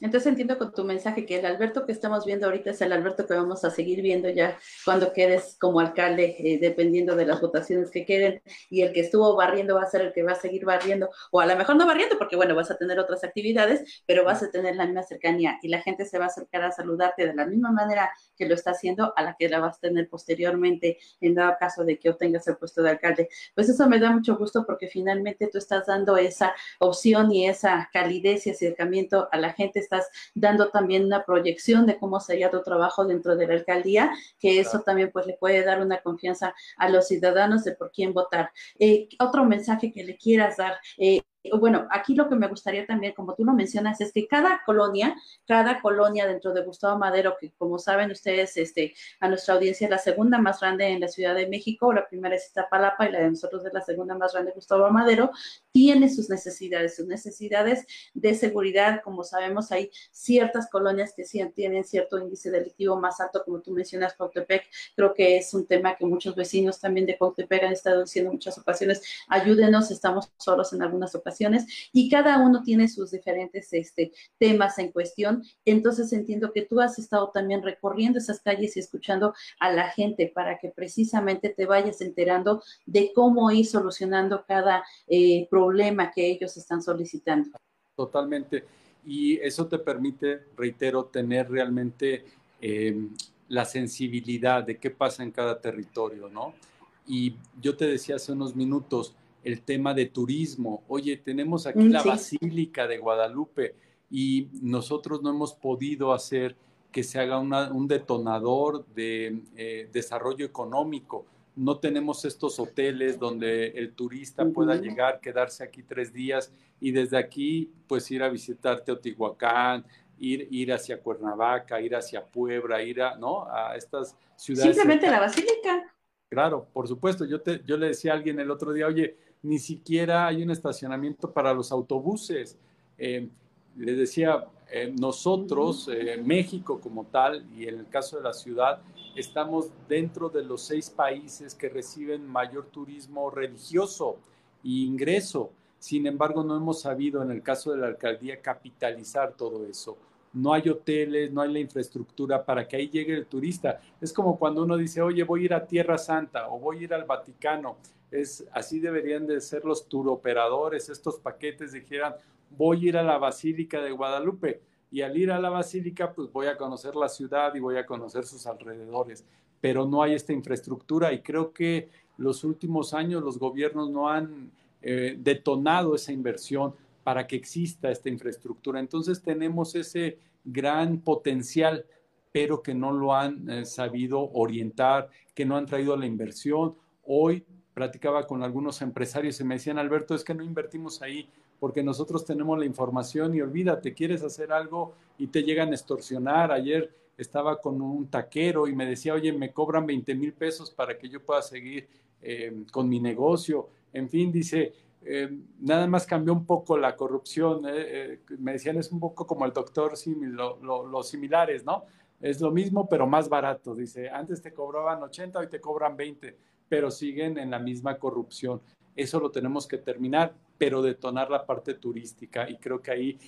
Entonces entiendo con tu mensaje que el Alberto que estamos viendo ahorita es el Alberto que vamos a seguir viendo ya cuando quedes como alcalde, eh, dependiendo de las votaciones que queden, y el que estuvo barriendo va a ser el que va a seguir barriendo, o a lo mejor no barriendo, porque bueno, vas a tener otras actividades, pero vas a tener la misma cercanía. Y la gente se va a acercar a saludarte de la misma manera que lo está haciendo a la que la vas a tener posteriormente en dado caso de que obtengas el puesto de alcalde. Pues eso me da mucho gusto porque finalmente tú estás dando esa opción y esa calidez y acercamiento a la gente estás dando también una proyección de cómo sería tu trabajo dentro de la alcaldía, que eso también pues le puede dar una confianza a los ciudadanos de por quién votar. Eh, otro mensaje que le quieras dar. Eh, bueno, aquí lo que me gustaría también, como tú lo mencionas, es que cada colonia, cada colonia dentro de Gustavo Madero, que como saben ustedes, este, a nuestra audiencia es la segunda más grande en la Ciudad de México, la primera es Iztapalapa y la de nosotros es la segunda más grande, Gustavo Madero, tiene sus necesidades, sus necesidades de seguridad, como sabemos, hay ciertas colonias que sí tienen cierto índice delictivo más alto, como tú mencionas, Cautepec, creo que es un tema que muchos vecinos también de Cautepec han estado diciendo en muchas ocasiones, ayúdenos, estamos solos en algunas ocasiones y cada uno tiene sus diferentes este, temas en cuestión. Entonces entiendo que tú has estado también recorriendo esas calles y escuchando a la gente para que precisamente te vayas enterando de cómo ir solucionando cada eh, problema que ellos están solicitando. Totalmente. Y eso te permite, reitero, tener realmente em, la sensibilidad de qué pasa en cada territorio, ¿no? Y yo te decía hace unos minutos, el tema de turismo. Oye, tenemos aquí mm, la Basílica de Guadalupe, y nosotros no hemos podido hacer que se haga un detonador de eh, desarrollo económico. No tenemos estos hoteles donde el turista pueda llegar, quedarse aquí tres días y desde aquí pues ir a visitar Teotihuacán, ir, ir hacia Cuernavaca, ir hacia Puebla, ir a, ¿no? a estas ciudades. Simplemente la basílica. Claro, por supuesto. Yo, te, yo le decía a alguien el otro día, oye, ni siquiera hay un estacionamiento para los autobuses. Eh, le decía, eh, nosotros, eh, México como tal, y en el caso de la ciudad, estamos dentro de los seis países que reciben mayor turismo religioso e ingreso. Sin embargo, no hemos sabido, en el caso de la alcaldía, capitalizar todo eso. No hay hoteles, no hay la infraestructura para que ahí llegue el turista. Es como cuando uno dice, oye, voy a ir a Tierra Santa o voy a ir al Vaticano. Es, así deberían de ser los turoperadores, estos paquetes dijeran, voy a ir a la Basílica de Guadalupe y al ir a la Basílica pues voy a conocer la ciudad y voy a conocer sus alrededores, pero no hay esta infraestructura y creo que los últimos años los gobiernos no han eh, detonado esa inversión para que exista esta infraestructura. Entonces tenemos ese gran potencial, pero que no lo han eh, sabido orientar, que no han traído la inversión. Hoy platicaba con algunos empresarios y me decían, Alberto, es que no invertimos ahí porque nosotros tenemos la información y olvídate, quieres hacer algo y te llegan a extorsionar. Ayer estaba con un taquero y me decía, oye, me cobran 20 mil pesos para que yo pueda seguir eh, con mi negocio. En fin, dice, eh, nada más cambió un poco la corrupción. Eh, me decían, es un poco como el doctor, los similares, ¿no? Es lo mismo, pero más barato. Dice, antes te cobraban 80, hoy te cobran 20, pero siguen en la misma corrupción. Eso lo tenemos que terminar, pero detonar la parte turística. Y creo que ahí,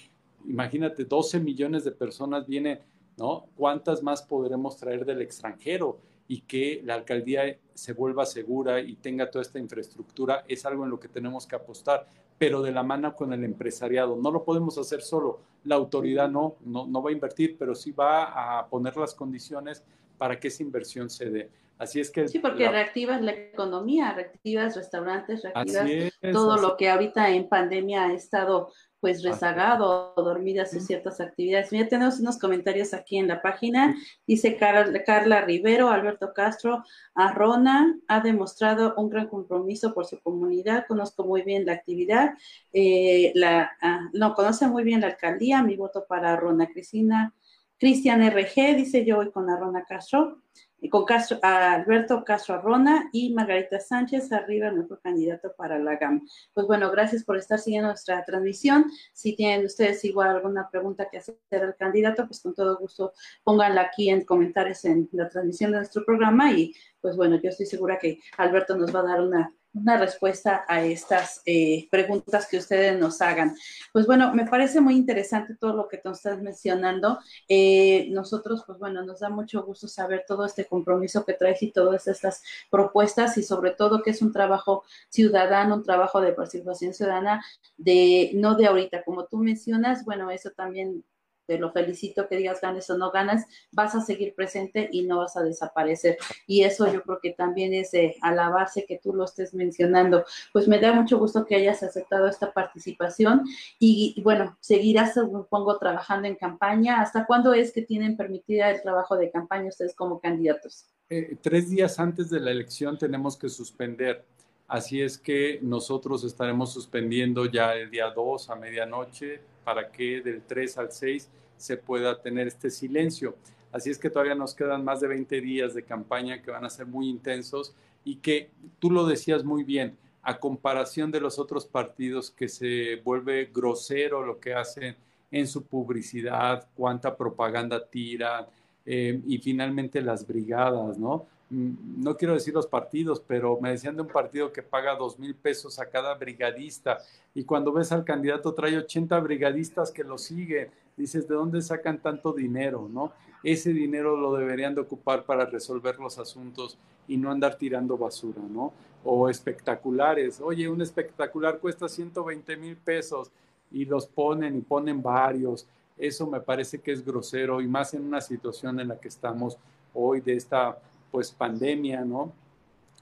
imagínate, 12 millones de personas vienen, ¿no? ¿Cuántas más podremos traer del extranjero? Y que la alcaldía se vuelva segura y tenga toda esta infraestructura es algo en lo que tenemos que apostar, pero de la mano con el empresariado. No lo podemos hacer solo. La autoridad no, no, no va a invertir, pero sí va a poner las condiciones para que esa inversión se dé. Así es que... Sí, porque reactivas la economía, reactivas restaurantes, reactivas todo lo que ahorita en pandemia ha estado pues rezagado o dormidas en ciertas actividades. Mira, tenemos unos comentarios aquí en la página. Dice Carla, Carla Rivero, Alberto Castro, Arrona ha demostrado un gran compromiso por su comunidad, conozco muy bien la actividad, eh, la, ah, no, conoce muy bien la alcaldía, mi voto para Arrona. Cristina, Cristian RG, dice yo voy con Arrona Castro con Castro, Alberto Castro Arrona y Margarita Sánchez arriba, nuestro candidato para la GAM. Pues bueno, gracias por estar siguiendo nuestra transmisión. Si tienen ustedes igual alguna pregunta que hacer al candidato, pues con todo gusto pónganla aquí en comentarios en la transmisión de nuestro programa y pues bueno, yo estoy segura que Alberto nos va a dar una una respuesta a estas eh, preguntas que ustedes nos hagan. Pues bueno, me parece muy interesante todo lo que tú estás mencionando. Eh, nosotros, pues bueno, nos da mucho gusto saber todo este compromiso que traes y todas estas propuestas y sobre todo que es un trabajo ciudadano, un trabajo de participación ciudadana, de no de ahorita, como tú mencionas, bueno, eso también te lo felicito que digas ganes o no ganas, vas a seguir presente y no vas a desaparecer. Y eso yo creo que también es de alabarse que tú lo estés mencionando. Pues me da mucho gusto que hayas aceptado esta participación y, bueno, seguirás, supongo, trabajando en campaña. ¿Hasta cuándo es que tienen permitida el trabajo de campaña ustedes como candidatos? Eh, tres días antes de la elección tenemos que suspender. Así es que nosotros estaremos suspendiendo ya el día 2 a medianoche para que del 3 al 6 se pueda tener este silencio. Así es que todavía nos quedan más de 20 días de campaña que van a ser muy intensos y que tú lo decías muy bien, a comparación de los otros partidos que se vuelve grosero lo que hacen en su publicidad, cuánta propaganda tiran eh, y finalmente las brigadas, ¿no? Mm, no quiero decir los partidos, pero me decían de un partido que paga dos mil pesos a cada brigadista y cuando ves al candidato trae 80 brigadistas que lo siguen, dices, ¿de dónde sacan tanto dinero? ¿no? Ese dinero lo deberían de ocupar para resolver los asuntos y no andar tirando basura, ¿no? O espectaculares, oye, un espectacular cuesta 120 mil pesos y los ponen y ponen varios. Eso me parece que es grosero y más en una situación en la que estamos hoy de esta pues pandemia, ¿no?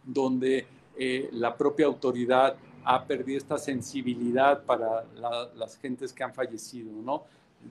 Donde eh, la propia autoridad ha perdido esta sensibilidad para las gentes que han fallecido, ¿no?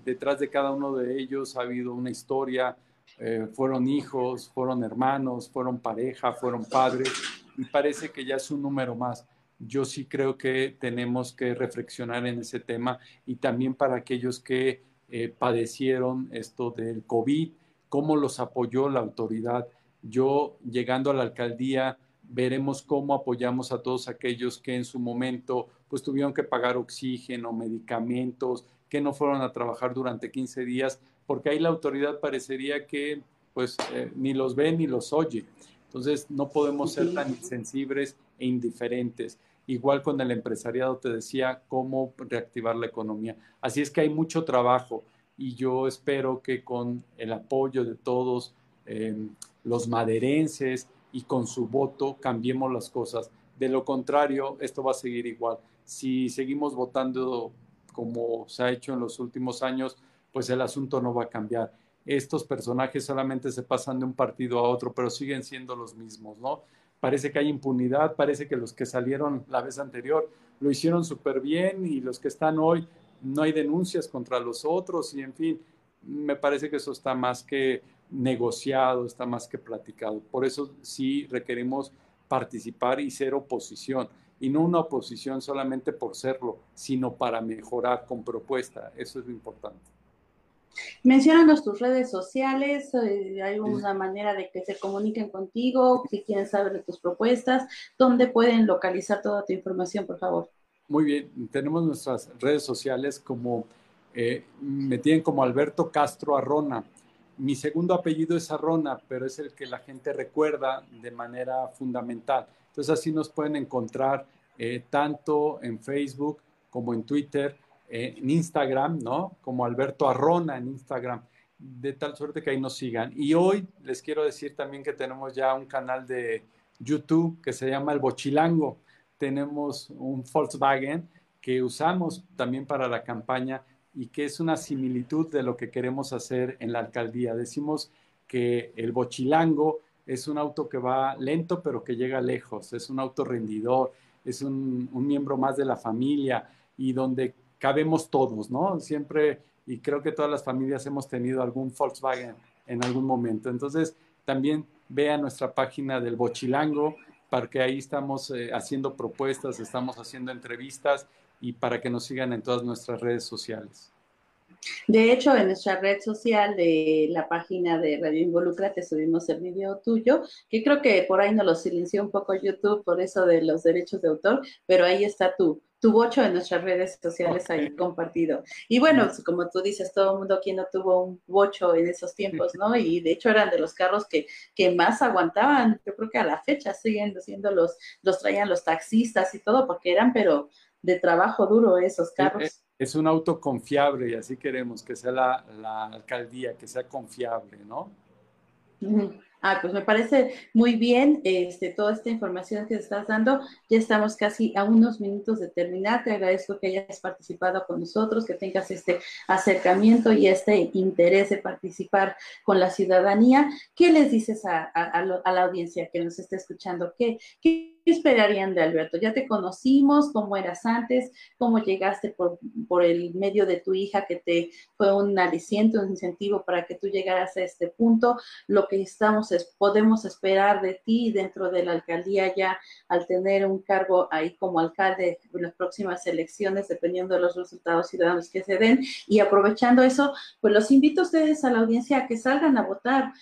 detrás de cada uno de ellos ha habido una historia, eh, fueron hijos, fueron hermanos, fueron pareja, fueron padres, y parece que ya es un número más. Yo sí creo que tenemos que reflexionar en ese tema y también para aquellos que eh, padecieron esto del COVID, cómo los apoyó la autoridad. Yo, llegando a la alcaldía, veremos cómo apoyamos a todos aquellos que en su momento pues tuvieron que pagar oxígeno, medicamentos, que no fueron a trabajar durante 15 días, porque ahí la autoridad parecería que pues eh, ni los ve ni los oye. Entonces no podemos ser tan insensibles e indiferentes. Igual con el empresariado te decía cómo reactivar la economía. Así es que hay mucho trabajo y yo espero que con el apoyo de todos em, los maderenses y con su voto cambiemos las cosas. De lo contrario, esto va a seguir igual. Si seguimos votando como se ha hecho en los últimos años, pues el asunto no va a cambiar. Estos personajes solamente se pasan de un partido a otro, pero siguen siendo los mismos, ¿no? Parece que hay impunidad, parece que los que salieron la vez anterior lo hicieron súper bien y los que están hoy no hay denuncias contra los otros y en fin, me parece que eso está más que negociado, está más que platicado. Por eso sí requerimos participar y ser oposición y no una oposición solamente por serlo, sino para mejorar con propuesta. Eso es lo importante. Menciónanos tus redes sociales, eh, hay una manera de que se comuniquen contigo, si quieren saber de tus propuestas, ¿dónde pueden localizar toda tu información, por favor? Muy bien, tenemos nuestras redes sociales como, eh, me tienen como Alberto Castro Arrona. Mi segundo apellido es Arrona, pero es el que la gente recuerda de manera fundamental. Entonces así nos pueden encontrar eh, tanto en Facebook como en Twitter en Instagram, ¿no? Como Alberto Arrona en Instagram, de tal suerte que ahí nos sigan. Y hoy les quiero decir también que tenemos ya un canal de YouTube que se llama El Bochilango. Tenemos un Volkswagen que usamos también para la campaña y que es una similitud de lo que queremos hacer en la alcaldía. Decimos que el Bochilango es un auto que va lento pero que llega lejos, es un auto rendidor, es un, un miembro más de la familia y donde cabemos todos, ¿no? Siempre, y creo que todas las familias hemos tenido algún Volkswagen en algún momento. Entonces, también vean nuestra página del Bochilango, para que ahí estamos eh, haciendo propuestas, estamos haciendo entrevistas y para que nos sigan en todas nuestras redes sociales. De hecho, en nuestra red social de la página de Radio Involucra te subimos el video tuyo, que creo que por ahí nos lo silenció un poco YouTube por eso de los derechos de autor, pero ahí está tu, tu bocho en nuestras redes sociales ahí compartido. Y bueno, como tú dices, todo el mundo aquí no tuvo un bocho en esos tiempos, ¿no? Y de hecho eran de los carros que, que más aguantaban, yo creo que a la fecha siguen siendo los, los traían los taxistas y todo, porque eran, pero de trabajo duro esos carros es un auto confiable y así queremos que sea la, la alcaldía, que sea confiable, ¿no? Ah, pues me parece muy bien este, toda esta información que estás dando. Ya estamos casi a unos minutos de terminar. Te agradezco que hayas participado con nosotros, que tengas este acercamiento y este interés de participar con la ciudadanía. ¿Qué les dices a, la audiencia que nos está escuchando? ¿Qué, qué ¿Qué esperarían de Alberto? Ya te conocimos, cómo eras antes, cómo llegaste por, por, el medio de tu hija, que te fue un aliciente, un incentivo para que tú llegaras a este punto. Lo que estamos es, podemos esperar de ti dentro de la alcaldía ya al tener un cargo ahí como alcalde en las próximas elecciones, dependiendo de los resultados ciudadanos que se den. Y aprovechando eso, pues los invito a ustedes a la audiencia a que salgan a votar.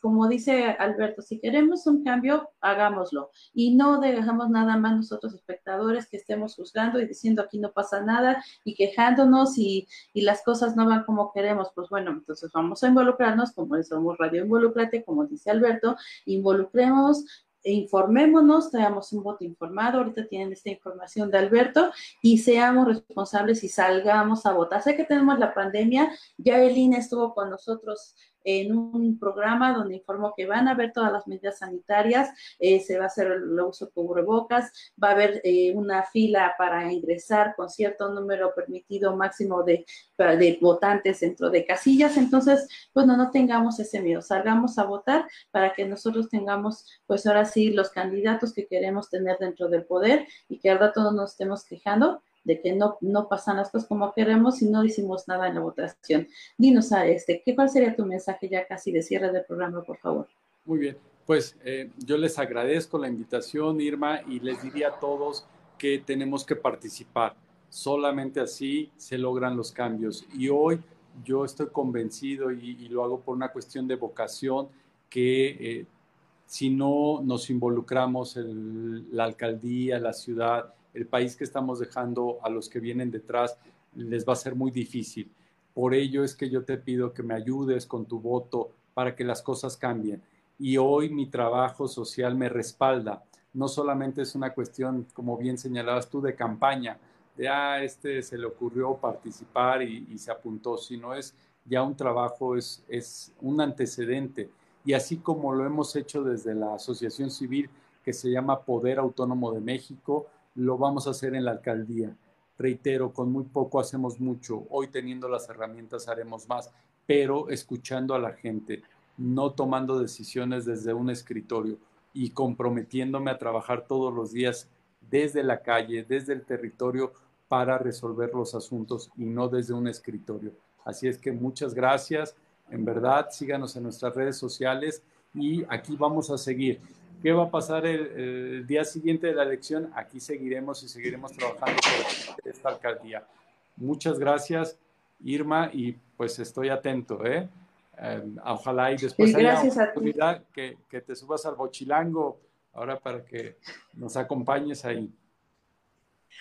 Como dice Alberto, si queremos un cambio, hagámoslo. Y no no dejamos nada más nosotros espectadores que estemos juzgando y diciendo aquí no pasa nada y quejándonos y, y las cosas no van como queremos. Pues bueno, entonces vamos a involucrarnos, como somos Radio Involucrate, como dice Alberto, involucremos informémonos, traemos un voto informado, ahorita tienen esta información de Alberto, y seamos responsables y salgamos a votar. Sé que tenemos la pandemia, ya Elina estuvo con nosotros en un programa donde informó que van a ver todas las medidas sanitarias, eh, se va a hacer el uso de cubrebocas, va a haber eh, una fila para ingresar con cierto número permitido máximo de, votantes dentro de casillas. Entonces, bueno, no tengamos ese miedo, salgamos a votar para que nosotros tengamos, pues ahora sí, los candidatos que queremos tener dentro del poder y que al rato no nos estemos quejando de que no, no pasan las cosas como queremos y no hicimos nada en la votación. Dinos a este, ¿qué, ¿cuál sería tu mensaje ya casi de cierre del programa, por favor? Muy bien, pues eh, yo les agradezco la invitación, Irma, y les diría a todos que tenemos que participar. Solamente así se logran los cambios. Y hoy yo estoy convencido y, lo hago por una cuestión de vocación que eh, si no nos involucramos en la alcaldía, la ciudad, el país que estamos dejando a los que vienen detrás, les va a ser muy difícil. Por ello es que yo te pido que me ayudes con tu voto para que las cosas cambien. Y hoy mi trabajo social me respalda. No solamente es una cuestión, como bien señalabas tú, de campaña, de, ah, este se le ocurrió participar y, se apuntó, sino es ya un trabajo, es, es un antecedente. Y así como lo hemos hecho desde la Asociación Civil que se llama Poder Autónomo de México, lo vamos a hacer en la alcaldía. Reitero, con muy poco hacemos mucho. Hoy teniendo las herramientas haremos más, pero escuchando a la gente, no tomando decisiones desde un escritorio y comprometiéndome a trabajar todos los días desde la calle, desde el territorio, para resolver los asuntos y no desde un escritorio. Así es que muchas gracias. En verdad, síganos en nuestras redes sociales y aquí vamos a seguir. ¿Qué va a pasar el, día siguiente de la elección? Aquí seguiremos y seguiremos trabajando por esta alcaldía. Muchas gracias, Irma, y pues estoy atento, ¿eh? Em, ojalá y después haya oportunidad que, que te subas al bochilango ahora para que nos acompañes ahí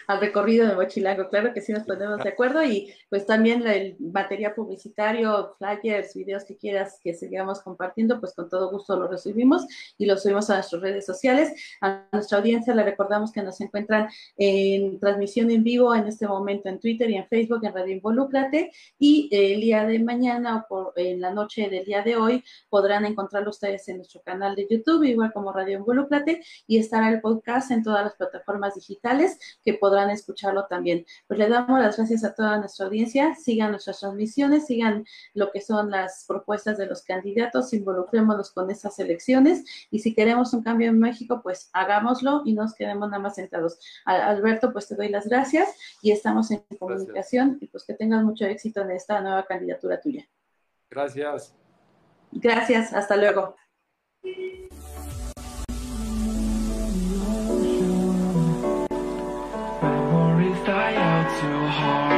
al recorrido de Bochilango. Claro que sí nos ponemos de acuerdo y pues también el material publicitario, flyers, videos que quieras que sigamos compartiendo, pues con todo gusto lo recibimos y lo subimos a nuestras redes sociales. A nuestra audiencia le recordamos que nos encuentran en transmisión en vivo en este momento en Twitter y en Facebook en Radio Involúcrate y el día de mañana o por, en la noche del día de hoy podrán encontrarlo ustedes en nuestro canal de YouTube, igual como Radio Involúcrate y estará el podcast en todas las plataformas digitales que podrán escucharlo también. Pues le damos las gracias a toda nuestra audiencia, sigan nuestras transmisiones, sigan lo que son las propuestas de los candidatos, involucrémonos con estas elecciones y si queremos un cambio en México, pues hagámoslo y nos quedemos nada más sentados. Alberto, pues te doy las gracias y estamos en comunicación y pues que tengas mucho éxito en esta nueva candidatura tuya. Gracias. Gracias, hasta luego. so hard